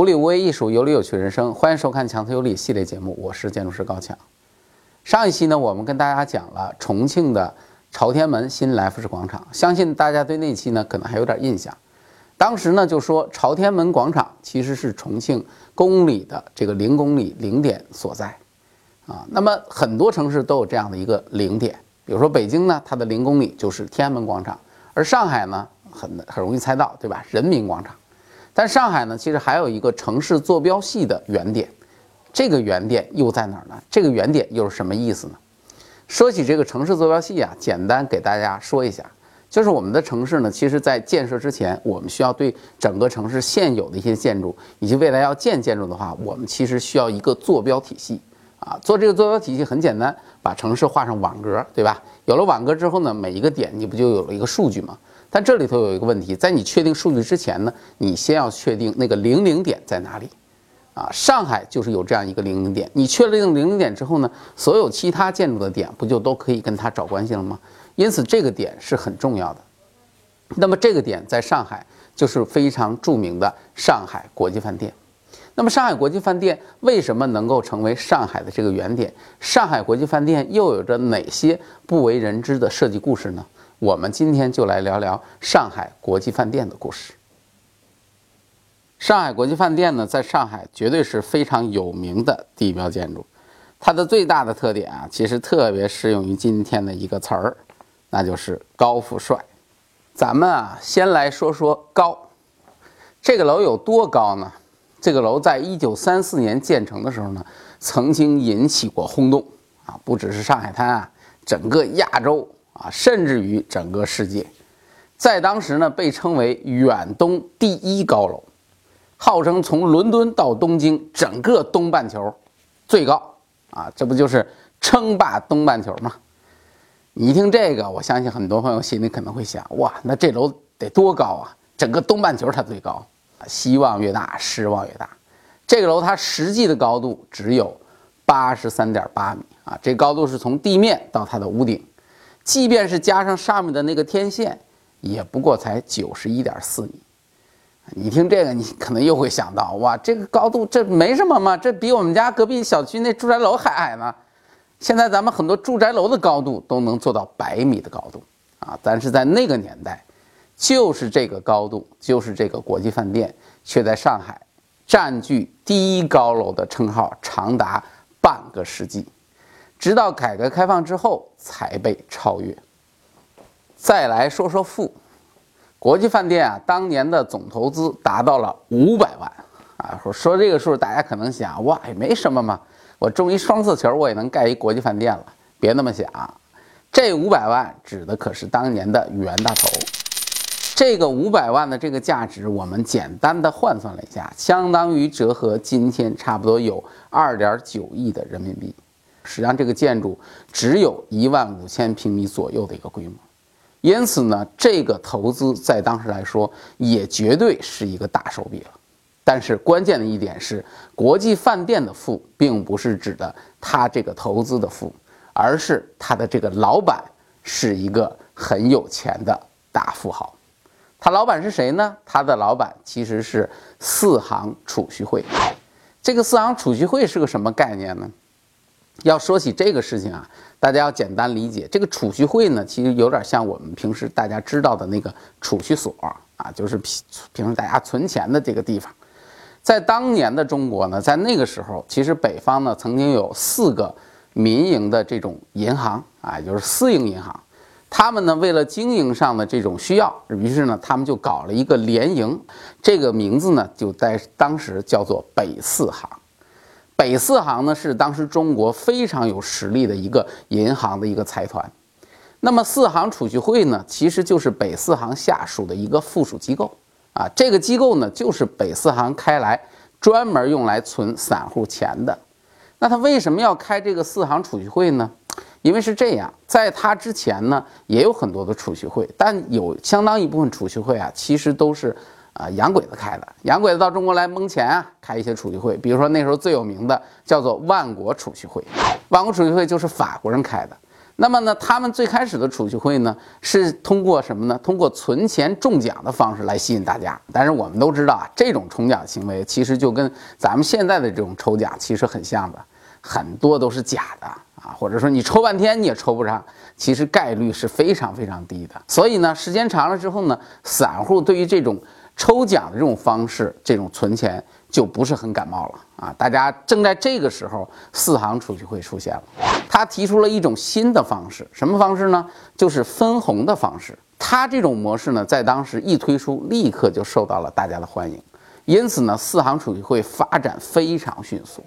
无理无为艺术，有理有趣人生。欢迎收看《强词有理》系列节目，我是建筑师高强。上一期呢，我们跟大家讲了重庆的朝天门新来福士广场，相信大家对那期呢可能还有点印象。当时呢就说朝天门广场其实是重庆公里的这个零公里零点所在啊。那么很多城市都有这样的一个零点，比如说北京呢，它的零公里就是天安门广场，而上海呢很很容易猜到，对吧？人民广场。但上海呢，其实还有一个城市坐标系的原点，这个原点又在哪儿呢？这个原点又是什么意思呢？说起这个城市坐标系啊，简单给大家说一下，就是我们的城市呢，其实在建设之前，我们需要对整个城市现有的一些建筑以及未来要建建筑的话，我们其实需要一个坐标体系啊。做这个坐标体系很简单，把城市画上网格，对吧？有了网格之后呢，每一个点你不就有了一个数据吗？但这里头有一个问题，在你确定数据之前呢，你先要确定那个零零点在哪里，啊，上海就是有这样一个零零点。你确定零零点之后呢，所有其他建筑的点不就都可以跟它找关系了吗？因此这个点是很重要的。那么这个点在上海就是非常著名的上海国际饭店。那么上海国际饭店为什么能够成为上海的这个原点？上海国际饭店又有着哪些不为人知的设计故事呢？我们今天就来聊聊上海国际饭店的故事。上海国际饭店呢，在上海绝对是非常有名的地标建筑。它的最大的特点啊，其实特别适用于今天的一个词儿，那就是高富帅。咱们啊，先来说说高。这个楼有多高呢？这个楼在一九三四年建成的时候呢，曾经引起过轰动啊，不只是上海滩啊，整个亚洲。啊，甚至于整个世界，在当时呢，被称为远东第一高楼，号称从伦敦到东京整个东半球最高啊，这不就是称霸东半球吗？你一听这个，我相信很多朋友心里可能会想：哇，那这楼得多高啊？整个东半球它最高，希望越大，失望越大。这个楼它实际的高度只有八十三点八米啊，这高度是从地面到它的屋顶。即便是加上上面的那个天线，也不过才九十一点四米。你听这个，你可能又会想到，哇，这个高度这没什么嘛，这比我们家隔壁小区那住宅楼还矮呢。现在咱们很多住宅楼的高度都能做到百米的高度啊，但是在那个年代，就是这个高度，就是这个国际饭店，却在上海占据第一高楼的称号长达半个世纪。直到改革开放之后才被超越。再来说说富，国际饭店啊，当年的总投资达到了五百万啊。说说这个数，大家可能想，哇，也没什么嘛，我中一双色球，我也能盖一国际饭店了。别那么想，这五百万指的可是当年的袁大头。这个五百万的这个价值，我们简单的换算了一下，相当于折合今天差不多有二点九亿的人民币。实际上，这个建筑只有一万五千平米左右的一个规模，因此呢，这个投资在当时来说也绝对是一个大手笔了。但是关键的一点是，国际饭店的富并不是指的他这个投资的富，而是他的这个老板是一个很有钱的大富豪。他老板是谁呢？他的老板其实是四行储蓄会。这个四行储蓄会是个什么概念呢？要说起这个事情啊，大家要简单理解，这个储蓄会呢，其实有点像我们平时大家知道的那个储蓄所啊，就是平平时大家存钱的这个地方。在当年的中国呢，在那个时候，其实北方呢曾经有四个民营的这种银行啊，就是私营银行，他们呢为了经营上的这种需要，于是呢他们就搞了一个联营，这个名字呢就在当时叫做北四行。北四行呢是当时中国非常有实力的一个银行的一个财团，那么四行储蓄会呢其实就是北四行下属的一个附属机构啊，这个机构呢就是北四行开来专门用来存散户钱的。那他为什么要开这个四行储蓄会呢？因为是这样，在他之前呢也有很多的储蓄会，但有相当一部分储蓄会啊其实都是。啊，洋鬼子开的，洋鬼子到中国来蒙钱啊，开一些储蓄会，比如说那时候最有名的叫做万国储蓄会，万国储蓄会就是法国人开的。那么呢，他们最开始的储蓄会呢，是通过什么呢？通过存钱中奖的方式来吸引大家。但是我们都知道啊，这种中奖行为其实就跟咱们现在的这种抽奖其实很像的，很多都是假的啊，或者说你抽半天你也抽不上，其实概率是非常非常低的。所以呢，时间长了之后呢，散户对于这种抽奖的这种方式，这种存钱。就不是很感冒了啊！大家正在这个时候，四行储蓄会出现了。他提出了一种新的方式，什么方式呢？就是分红的方式。他这种模式呢，在当时一推出，立刻就受到了大家的欢迎。因此呢，四行储蓄会发展非常迅速。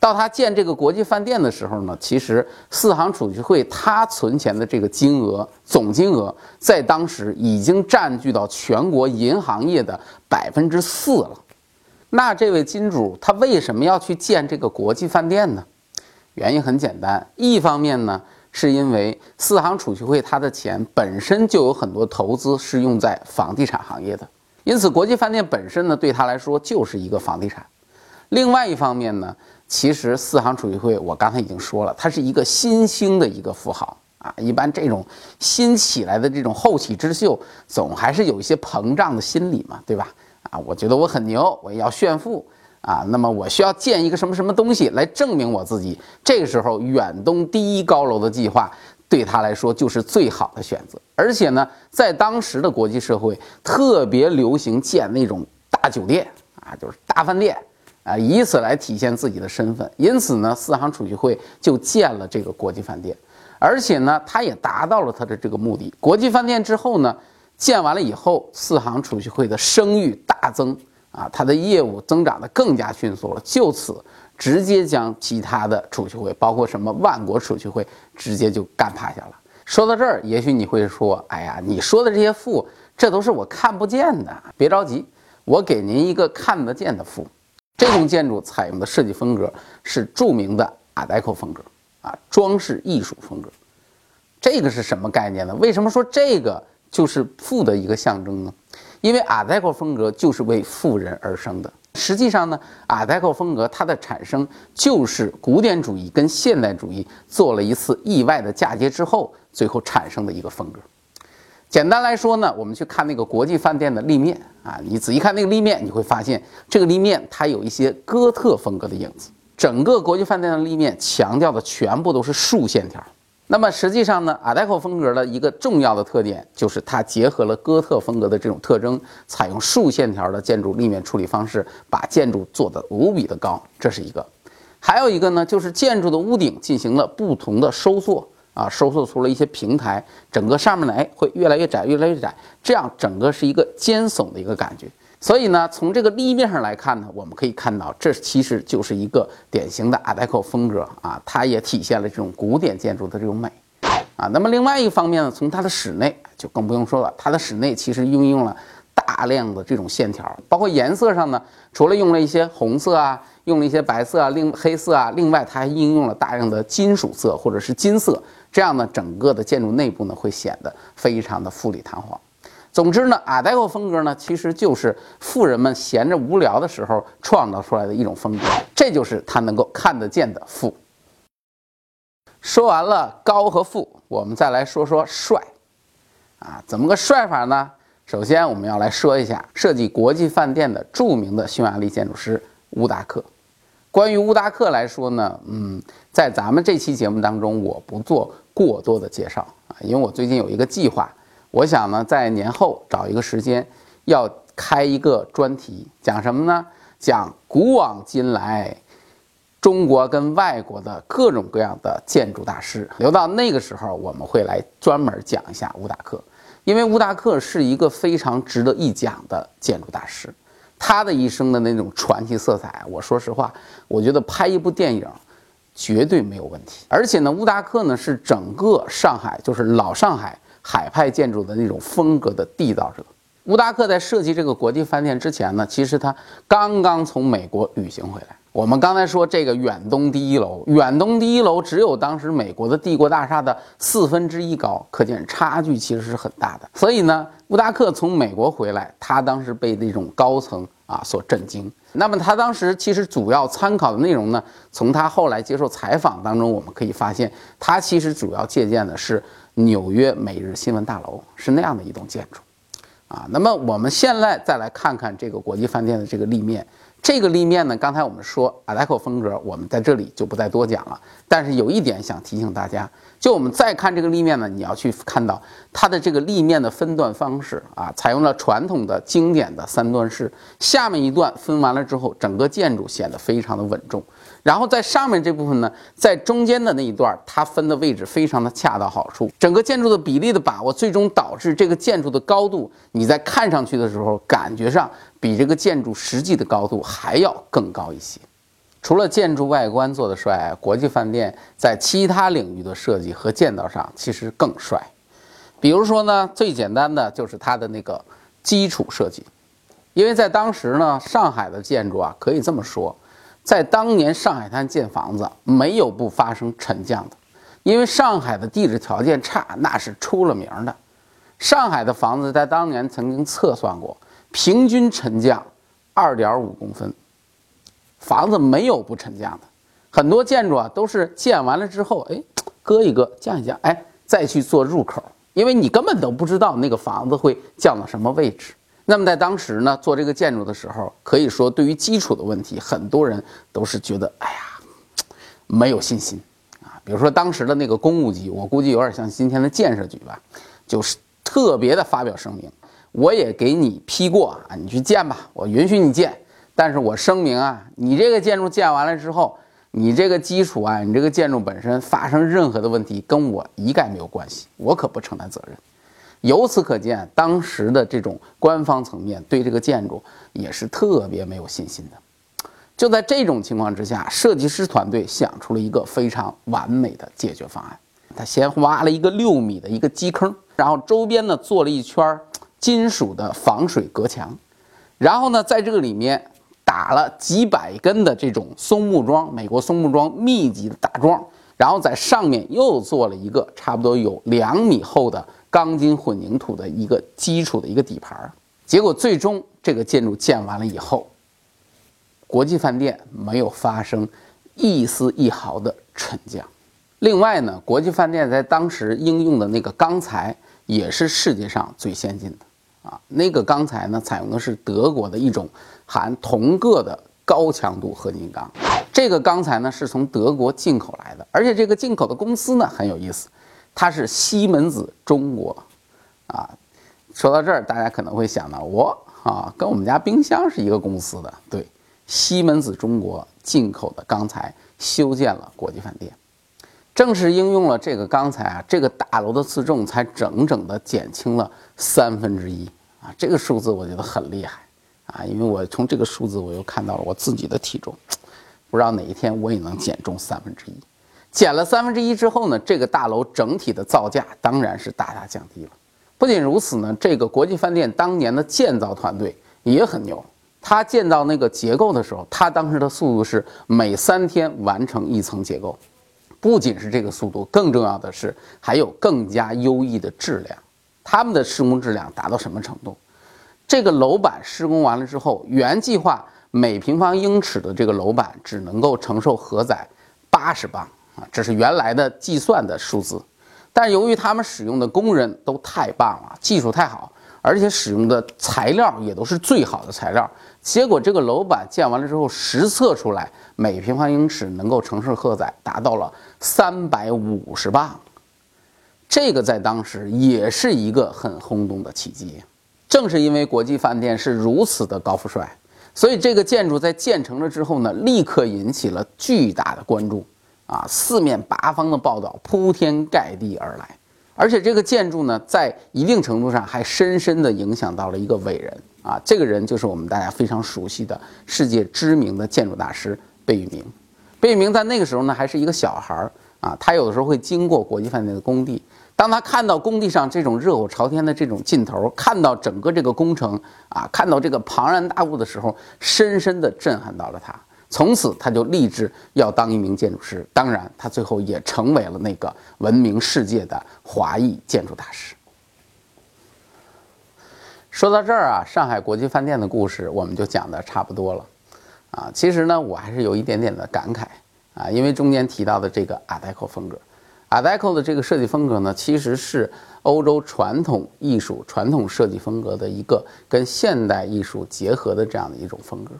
到他建这个国际饭店的时候呢，其实四行储蓄会他存钱的这个金额总金额，在当时已经占据到全国银行业的百分之四了。那这位金主他为什么要去建这个国际饭店呢？原因很简单，一方面呢，是因为四行储蓄会它的钱本身就有很多投资是用在房地产行业的，因此国际饭店本身呢，对他来说就是一个房地产。另外一方面呢，其实四行储蓄会我刚才已经说了，它是一个新兴的一个富豪啊，一般这种新起来的这种后起之秀，总还是有一些膨胀的心理嘛，对吧？啊，我觉得我很牛，我也要炫富啊。那么我需要建一个什么什么东西来证明我自己。这个时候，远东第一高楼的计划对他来说就是最好的选择。而且呢，在当时的国际社会，特别流行建那种大酒店啊，就是大饭店啊，以此来体现自己的身份。因此呢，四行储蓄会就建了这个国际饭店，而且呢，他也达到了他的这个目的。国际饭店之后呢？建完了以后，四行储蓄会的声誉大增啊，它的业务增长的更加迅速了。就此，直接将其他的储蓄会，包括什么万国储蓄会，直接就干趴下了。说到这儿，也许你会说：“哎呀，你说的这些富，这都是我看不见的。”别着急，我给您一个看得见的富。这栋建筑采用的设计风格是著名的阿黛克风格啊，装饰艺术风格。这个是什么概念呢？为什么说这个？就是富的一个象征呢，因为阿黛克风格就是为富人而生的。实际上呢，阿黛克风格它的产生就是古典主义跟现代主义做了一次意外的嫁接之后，最后产生的一个风格。简单来说呢，我们去看那个国际饭店的立面啊，你仔细看那个立面，你会发现这个立面它有一些哥特风格的影子。整个国际饭店的立面强调的全部都是竖线条。那么实际上呢，阿黛克风格的一个重要的特点就是它结合了哥特风格的这种特征，采用竖线条的建筑立面处理方式，把建筑做得无比的高，这是一个。还有一个呢，就是建筑的屋顶进行了不同的收缩啊，收缩出了一些平台，整个上面呢，哎，会越来越窄，越来越窄，这样整个是一个尖耸的一个感觉。所以呢，从这个立面上来看呢，我们可以看到，这其实就是一个典型的阿黛克风格啊，它也体现了这种古典建筑的这种美啊。那么另外一方面呢，从它的室内就更不用说了，它的室内其实运用了大量的这种线条，包括颜色上呢，除了用了一些红色啊，用了一些白色啊，另黑色啊，另外它还应用了大量的金属色或者是金色，这样呢，整个的建筑内部呢会显得非常的富丽堂皇。总之呢，阿黛克风格呢，其实就是富人们闲着无聊的时候创造出来的一种风格，这就是他能够看得见的富。说完了高和富，我们再来说说帅，啊，怎么个帅法呢？首先我们要来说一下设计国际饭店的著名的匈牙利建筑师乌达克。关于乌达克来说呢，嗯，在咱们这期节目当中，我不做过多的介绍啊，因为我最近有一个计划。我想呢，在年后找一个时间，要开一个专题，讲什么呢？讲古往今来中国跟外国的各种各样的建筑大师。留到那个时候，我们会来专门讲一下乌达克，因为乌达克是一个非常值得一讲的建筑大师，他的一生的那种传奇色彩，我说实话，我觉得拍一部电影绝对没有问题。而且呢，乌达克呢是整个上海，就是老上海。海派建筑的那种风格的缔造者，乌达克在设计这个国际饭店之前呢，其实他刚刚从美国旅行回来。我们刚才说这个远东第一楼，远东第一楼只有当时美国的帝国大厦的四分之一高，可见差距其实是很大的。所以呢，乌达克从美国回来，他当时被那种高层啊所震惊。那么他当时其实主要参考的内容呢，从他后来接受采访当中，我们可以发现，他其实主要借鉴的是纽约每日新闻大楼，是那样的一栋建筑。啊，那么我们现在再来看看这个国际饭店的这个立面。这个立面呢，刚才我们说 Art Deco 风格，我们在这里就不再多讲了。但是有一点想提醒大家，就我们再看这个立面呢，你要去看到它的这个立面的分段方式啊，采用了传统的经典的三段式。下面一段分完了之后，整个建筑显得非常的稳重。然后在上面这部分呢，在中间的那一段，它分的位置非常的恰到好处，整个建筑的比例的把握，最终导致这个建筑的高度，你在看上去的时候，感觉上比这个建筑实际的高度还要更高一些。除了建筑外观做的帅，国际饭店在其他领域的设计和建造上其实更帅。比如说呢，最简单的就是它的那个基础设计，因为在当时呢，上海的建筑啊，可以这么说。在当年上海滩建房子，没有不发生沉降的，因为上海的地质条件差，那是出了名的。上海的房子在当年曾经测算过，平均沉降二点五公分，房子没有不沉降的。很多建筑啊，都是建完了之后，哎，搁一搁，降一降，哎，再去做入口，因为你根本都不知道那个房子会降到什么位置。那么在当时呢，做这个建筑的时候，可以说对于基础的问题，很多人都是觉得，哎呀，没有信心啊。比如说当时的那个公务局，我估计有点像今天的建设局吧，就是特别的发表声明，我也给你批过啊，你去建吧，我允许你建，但是我声明啊，你这个建筑建完了之后，你这个基础啊，你这个建筑本身发生任何的问题，跟我一概没有关系，我可不承担责任。由此可见，当时的这种官方层面对这个建筑也是特别没有信心的。就在这种情况之下，设计师团队想出了一个非常完美的解决方案。他先挖了一个六米的一个基坑，然后周边呢做了一圈金属的防水隔墙，然后呢在这个里面打了几百根的这种松木桩，美国松木桩密集的打桩，然后在上面又做了一个差不多有两米厚的。钢筋混凝土的一个基础的一个底盘，结果最终这个建筑建完了以后，国际饭店没有发生一丝一毫的沉降。另外呢，国际饭店在当时应用的那个钢材也是世界上最先进的啊，那个钢材呢采用的是德国的一种含铜铬的高强度合金钢，这个钢材呢是从德国进口来的，而且这个进口的公司呢很有意思。它是西门子中国，啊，说到这儿，大家可能会想到我啊，跟我们家冰箱是一个公司的。对，西门子中国进口的钢材修建了国际饭店，正是应用了这个钢材啊，这个大楼的自重才整整的减轻了三分之一啊，这个数字我觉得很厉害啊，因为我从这个数字我又看到了我自己的体重，不知道哪一天我也能减重三分之一。减了三分之一之后呢，这个大楼整体的造价当然是大大降低了。不仅如此呢，这个国际饭店当年的建造团队也很牛。他建造那个结构的时候，他当时的速度是每三天完成一层结构。不仅是这个速度，更重要的是还有更加优异的质量。他们的施工质量达到什么程度？这个楼板施工完了之后，原计划每平方英尺的这个楼板只能够承受荷载八十磅。这是原来的计算的数字，但由于他们使用的工人都太棒了，技术太好，而且使用的材料也都是最好的材料，结果这个楼板建完了之后，实测出来每平方英尺能够承受荷载达到了三百五十磅，这个在当时也是一个很轰动的奇迹。正是因为国际饭店是如此的高富帅，所以这个建筑在建成了之后呢，立刻引起了巨大的关注。啊，四面八方的报道铺天盖地而来，而且这个建筑呢，在一定程度上还深深地影响到了一个伟人啊，这个人就是我们大家非常熟悉的世界知名的建筑大师贝聿铭。贝聿铭在那个时候呢，还是一个小孩儿啊，他有的时候会经过国际饭店的工地，当他看到工地上这种热火朝天的这种劲头，看到整个这个工程啊，看到这个庞然大物的时候，深深地震撼到了他。从此，他就立志要当一名建筑师。当然，他最后也成为了那个闻名世界的华裔建筑大师。说到这儿啊，上海国际饭店的故事我们就讲的差不多了。啊，其实呢，我还是有一点点的感慨啊，因为中间提到的这个 Art Deco 风格，Art Deco 的这个设计风格呢，其实是欧洲传统艺术、传统设计风格的一个跟现代艺术结合的这样的一种风格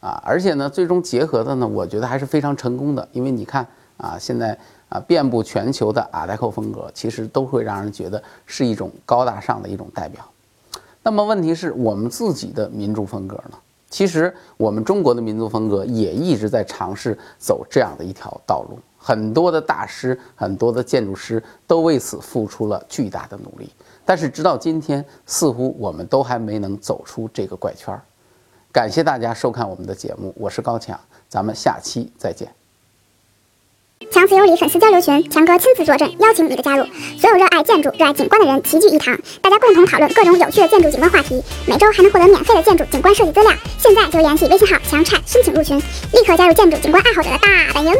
啊，而且呢，最终结合的呢，我觉得还是非常成功的，因为你看啊，现在啊，遍布全球的 Art Deco 风格，其实都会让人觉得是一种高大上的一种代表。那么问题是我们自己的民族风格呢？其实我们中国的民族风格也一直在尝试走这样的一条道路，很多的大师、很多的建筑师都为此付出了巨大的努力。但是直到今天，似乎我们都还没能走出这个怪圈儿。感谢大家收看我们的节目，我是高强，咱们下期再见。强子有理粉丝交流群，强哥亲自坐镇，邀请你的加入。所有热爱建筑、热爱景观的人齐聚一堂，大家共同讨论各种有趣的建筑景观话题。每周还能获得免费的建筑景观设计资料。现在就联系微信号“强拆”申请入群，立刻加入建筑景观爱好者的大本营。